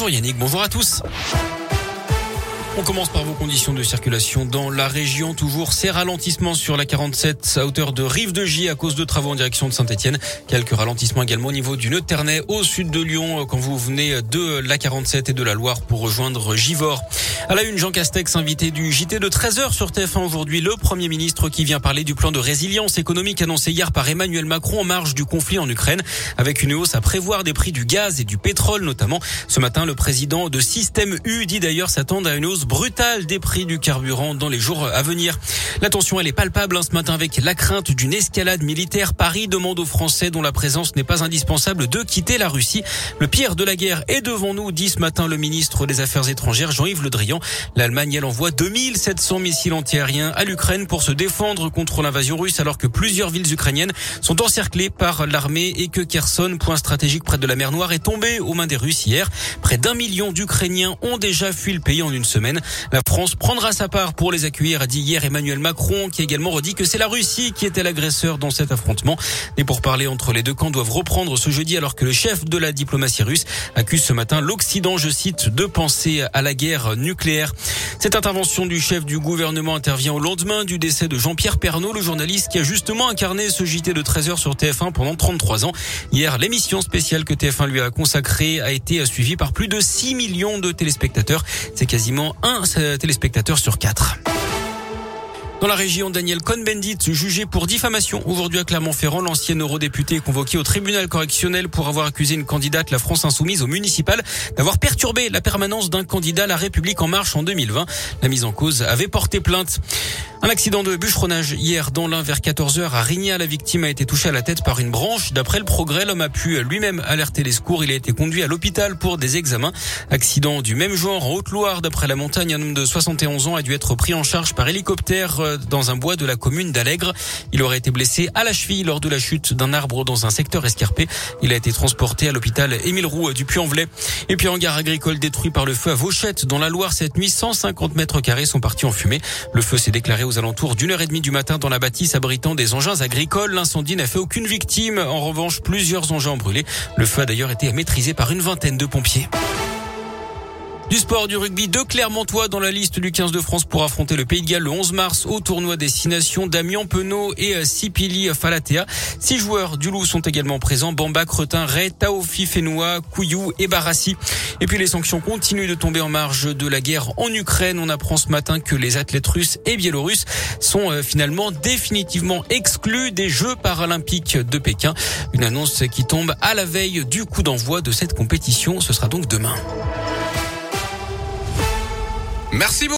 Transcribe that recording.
Bonjour Yannick, bonjour à tous. On commence par vos conditions de circulation dans la région. Toujours ces ralentissements sur la 47 à hauteur de Rive de J à cause de travaux en direction de Saint-Etienne. Quelques ralentissements également au niveau du Nœud Ternay au sud de Lyon quand vous venez de la 47 et de la Loire pour rejoindre Givors. À la une, Jean Castex, invité du JT de 13h sur TF1 aujourd'hui, le Premier ministre qui vient parler du plan de résilience économique annoncé hier par Emmanuel Macron en marge du conflit en Ukraine, avec une hausse à prévoir des prix du gaz et du pétrole notamment. Ce matin, le président de Système U dit d'ailleurs s'attendre à une hausse brutale des prix du carburant dans les jours à venir. La tension, elle est palpable hein, ce matin avec la crainte d'une escalade militaire. Paris demande aux Français dont la présence n'est pas indispensable de quitter la Russie. Le pire de la guerre est devant nous, dit ce matin le ministre des Affaires étrangères Jean-Yves Le Drian. L'Allemagne, elle envoie 2700 missiles antiaériens à l'Ukraine pour se défendre contre l'invasion russe alors que plusieurs villes ukrainiennes sont encerclées par l'armée et que Kherson, point stratégique près de la mer Noire, est tombé aux mains des Russes hier. Près d'un million d'Ukrainiens ont déjà fui le pays en une semaine. La France prendra sa part pour les accueillir, a dit hier Emmanuel Macron, qui a également redit que c'est la Russie qui était l'agresseur dans cet affrontement. Et pour parler entre les deux camps doivent reprendre ce jeudi alors que le chef de la diplomatie russe accuse ce matin l'Occident, je cite, de penser à la guerre nucléaire. Cette intervention du chef du gouvernement intervient au lendemain du décès de Jean-Pierre Pernaud, le journaliste qui a justement incarné ce JT de 13h sur TF1 pendant 33 ans. Hier, l'émission spéciale que TF1 lui a consacrée a été suivie par plus de 6 millions de téléspectateurs. C'est quasiment un téléspectateur sur quatre. Dans la région, Daniel Cohn-Bendit, jugé pour diffamation aujourd'hui à Clermont-Ferrand, l'ancien eurodéputé est convoqué au tribunal correctionnel pour avoir accusé une candidate, la France Insoumise, au municipal, d'avoir perturbé la permanence d'un candidat, la République en marche en 2020. La mise en cause avait porté plainte. Un accident de bûcheronnage hier dans l'un vers 14h à Rigna. La victime a été touchée à la tête par une branche. D'après le progrès, l'homme a pu lui-même alerter les secours. Il a été conduit à l'hôpital pour des examens. Accident du même genre en Haute-Loire. D'après la montagne, un homme de 71 ans a dû être pris en charge par hélicoptère euh, dans un bois de la commune d'Allègre. Il aurait été blessé à la cheville lors de la chute d'un arbre dans un secteur escarpé. Il a été transporté à l'hôpital Émile Roux du Puy-en-Velay. Et puis en gare agricole détruit par le feu à Vauchette dans la Loire cette nuit, 150 mètres carrés sont partis en fumée. Le feu s'est déclaré aux alentours d'une heure et demie du matin dans la bâtisse abritant des engins agricoles. L'incendie n'a fait aucune victime. En revanche, plusieurs engins ont brûlé. Le feu a d'ailleurs été maîtrisé par une vingtaine de pompiers. Du sport, du rugby, deux Clermontois dans la liste du 15 de France pour affronter le Pays de Galles le 11 mars au tournoi Destination. Damien Penaud et euh, Sipili Falatea. Six joueurs du Loup sont également présents. Bamba, Cretin, Ray, Taofi, Fenoua, Couillou et Barassi. Et puis les sanctions continuent de tomber en marge de la guerre en Ukraine. On apprend ce matin que les athlètes russes et biélorusses sont euh, finalement définitivement exclus des Jeux paralympiques de Pékin. Une annonce qui tombe à la veille du coup d'envoi de cette compétition. Ce sera donc demain. Merci beaucoup.